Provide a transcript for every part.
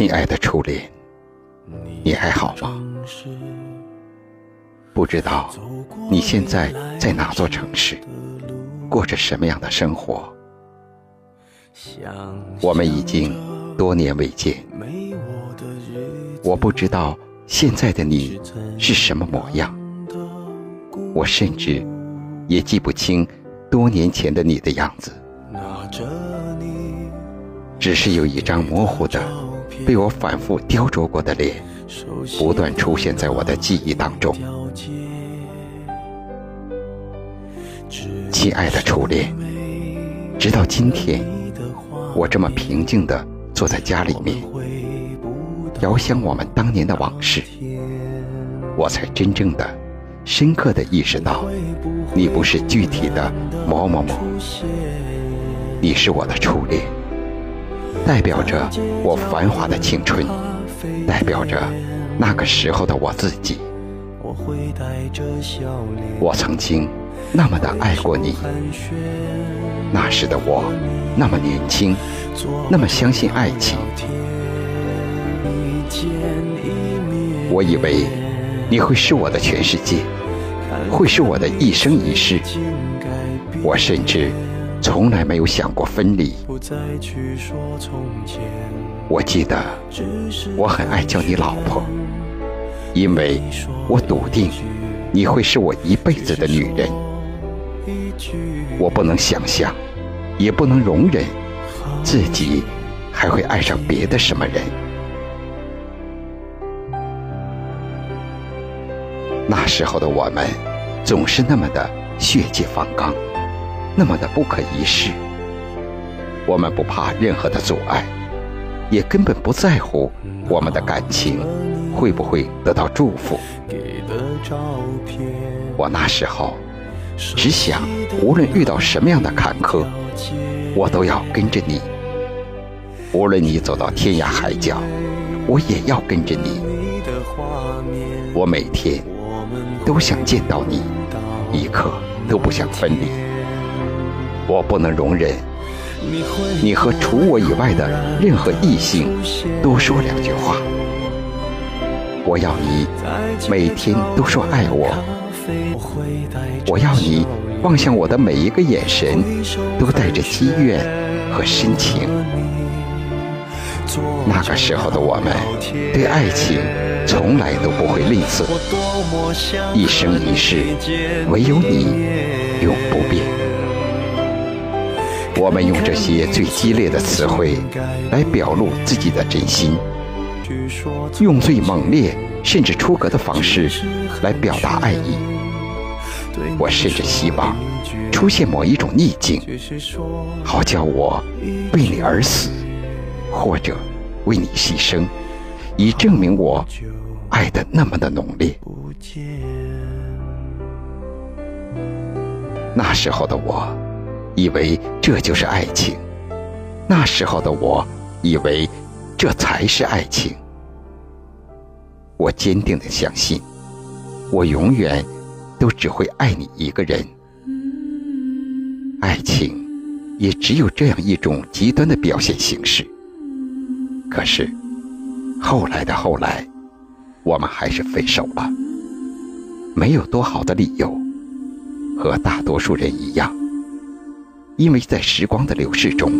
亲爱的初恋，你还好吗？不知道你现在在哪座城市，过着什么样的生活？我们已经多年未见，我不知道现在的你是什么模样，我甚至也记不清多年前的你的样子，只是有一张模糊的、被我反复雕琢过的脸，不断出现在我的记忆当中。亲爱的初恋，直到今天。我这么平静地坐在家里面，遥想我们当年的往事，我才真正的、深刻地意识到，你不是具体的某某某，你是我的初恋，代表着我繁华的青春，代表着那个时候的我自己。我曾经那么的爱过你，那时的我。那么年轻，那么相信爱情。我以为你会是我的全世界，会是我的一生一世。我甚至从来没有想过分离。我记得我很爱叫你老婆，因为我笃定你会是我一辈子的女人。我不能想象。也不能容忍自己还会爱上别的什么人。那时候的我们总是那么的血气方刚，那么的不可一世。我们不怕任何的阻碍，也根本不在乎我们的感情会不会得到祝福。我那时候只想，无论遇到什么样的坎坷。我都要跟着你，无论你走到天涯海角，我也要跟着你。我每天都想见到你，一刻都不想分离。我不能容忍你和除我以外的任何异性多说两句话。我要你每天都说爱我。我要你。望向我的每一个眼神，都带着积怨和深情。那个时候的我们，对爱情从来都不会吝啬，一生一世，唯有你永不变。我们用这些最激烈的词汇来表露自己的真心，用最猛烈甚至出格的方式来表达爱意。我甚至希望出现某一种逆境，好叫我为你而死，或者为你牺牲，以证明我爱的那么的浓烈。那时候的我，以为这就是爱情；那时候的我，以为这才是爱情。我坚定的相信，我永远。都只会爱你一个人，爱情也只有这样一种极端的表现形式。可是后来的后来，我们还是分手了，没有多好的理由，和大多数人一样，因为在时光的流逝中，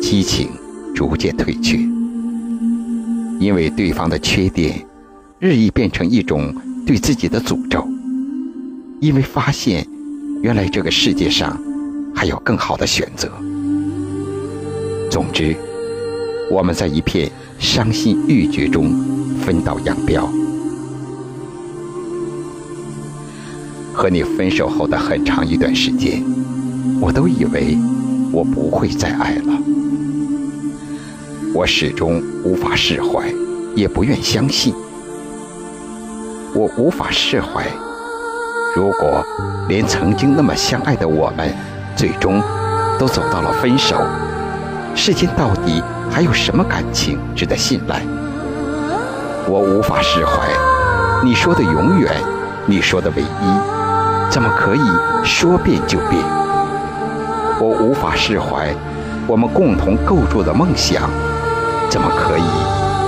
激情逐渐退却，因为对方的缺点日益变成一种对自己的诅咒。因为发现，原来这个世界上还有更好的选择。总之，我们在一片伤心欲绝中分道扬镳。和你分手后的很长一段时间，我都以为我不会再爱了。我始终无法释怀，也不愿相信。我无法释怀。如果连曾经那么相爱的我们，最终都走到了分手，世间到底还有什么感情值得信赖？我无法释怀你说的永远，你说的唯一，怎么可以说变就变？我无法释怀我们共同构筑的梦想，怎么可以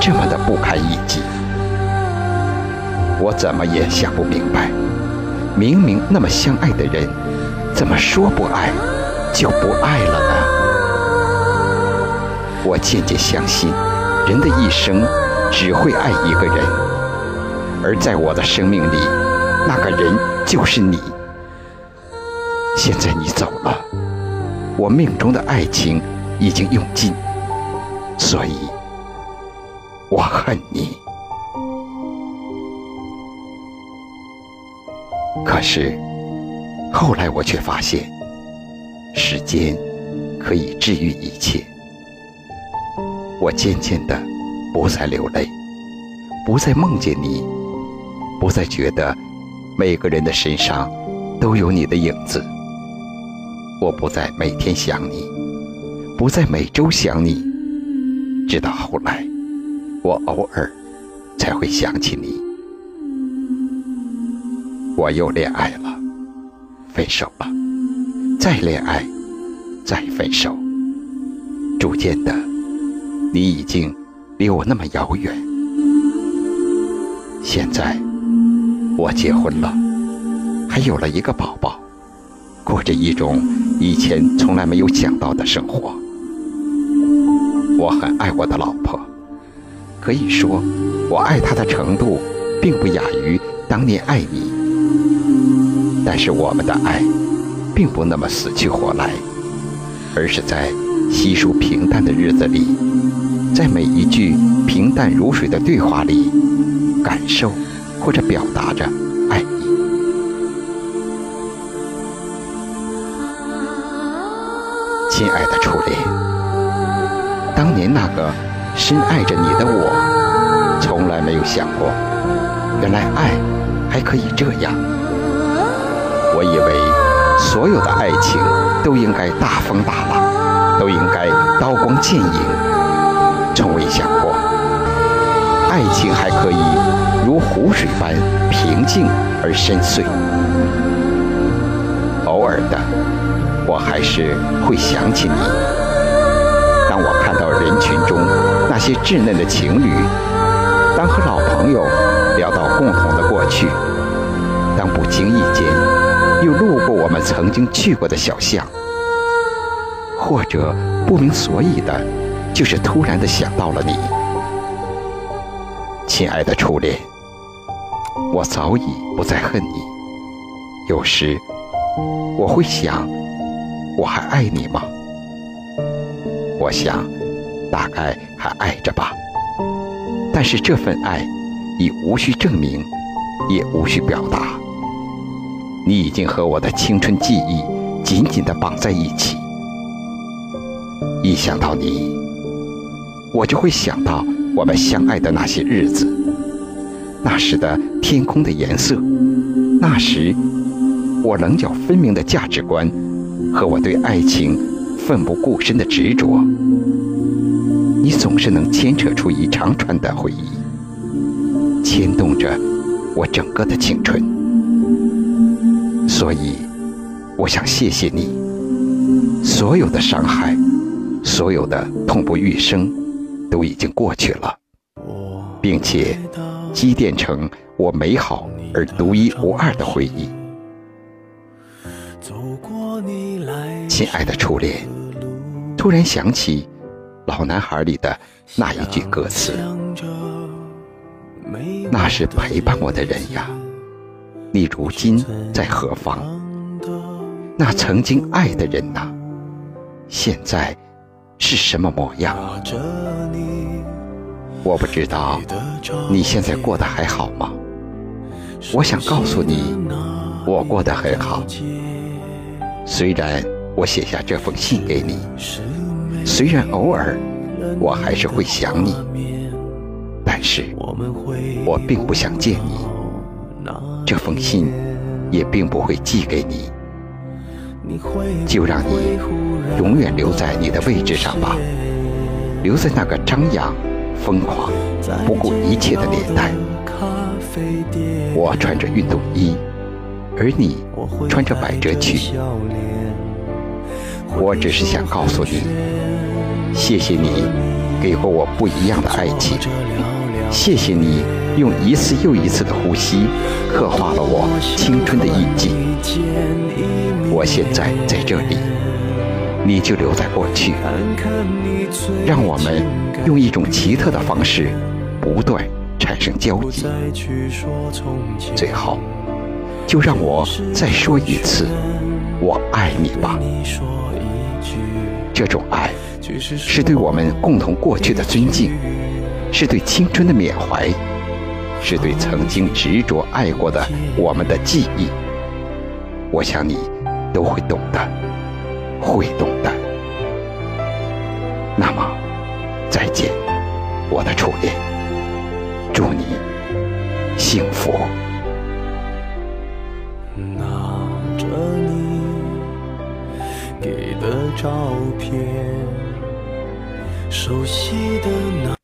这么的不堪一击？我怎么也想不明白，明明那么相爱的人，怎么说不爱就不爱了呢？我渐渐相信，人的一生只会爱一个人，而在我的生命里，那个人就是你。现在你走了，我命中的爱情已经用尽，所以我恨你。可是，后来我却发现，时间可以治愈一切。我渐渐的不再流泪，不再梦见你，不再觉得每个人的身上都有你的影子。我不再每天想你，不再每周想你，直到后来，我偶尔才会想起你。我又恋爱了，分手了，再恋爱，再分手。逐渐的，你已经离我那么遥远。现在，我结婚了，还有了一个宝宝，过着一种以前从来没有想到的生活。我很爱我的老婆，可以说，我爱她的程度，并不亚于当年爱你。但是我们的爱，并不那么死去活来，而是在稀疏平淡的日子里，在每一句平淡如水的对话里，感受或者表达着亲爱的初恋，当年那个深爱着你的我，从来没有想过，原来爱还可以这样。我以为所有的爱情都应该大风大浪，都应该刀光剑影，从未想过爱情还可以如湖水般平静而深邃。偶尔的，我还是会想起你。当我看到人群中那些稚嫩的情侣，当和老朋友聊到共同的过去，当不经意间。又路过我们曾经去过的小巷，或者不明所以的，就是突然的想到了你，亲爱的初恋。我早已不再恨你。有时我会想，我还爱你吗？我想，大概还爱着吧。但是这份爱已无需证明，也无需表达。你已经和我的青春记忆紧紧地绑在一起。一想到你，我就会想到我们相爱的那些日子，那时的天空的颜色，那时我棱角分明的价值观和我对爱情奋不顾身的执着。你总是能牵扯出一长串的回忆，牵动着我整个的青春。所以，我想谢谢你。所有的伤害，所有的痛不欲生，都已经过去了，并且积淀成我美好而独一无二的回忆。亲爱的初恋，突然想起《老男孩》里的那一句歌词：“那是陪伴我的人呀。”你如今在何方？那曾经爱的人呐，现在是什么模样？我不知道你现在过得还好吗？我想告诉你，我过得很好。虽然我写下这封信给你，虽然偶尔我还是会想你，但是我并不想见你。这封信也并不会寄给你，就让你永远留在你的位置上吧，留在那个张扬、疯狂、不顾一切的年代。我穿着运动衣，而你穿着百褶裙。我只是想告诉你，谢谢你给过我不一样的爱情。谢谢你用一次又一次的呼吸，刻画了我青春的印记。我现在在这里，你就留在过去。让我们用一种奇特的方式，不断产生交集。最后，就让我再说一次，我爱你吧。这种爱，是对我们共同过去的尊敬。是对青春的缅怀，是对曾经执着爱过的我们的记忆。我想你都会懂的，会懂的。那么，再见，我的初恋。祝你幸福。熟悉的那。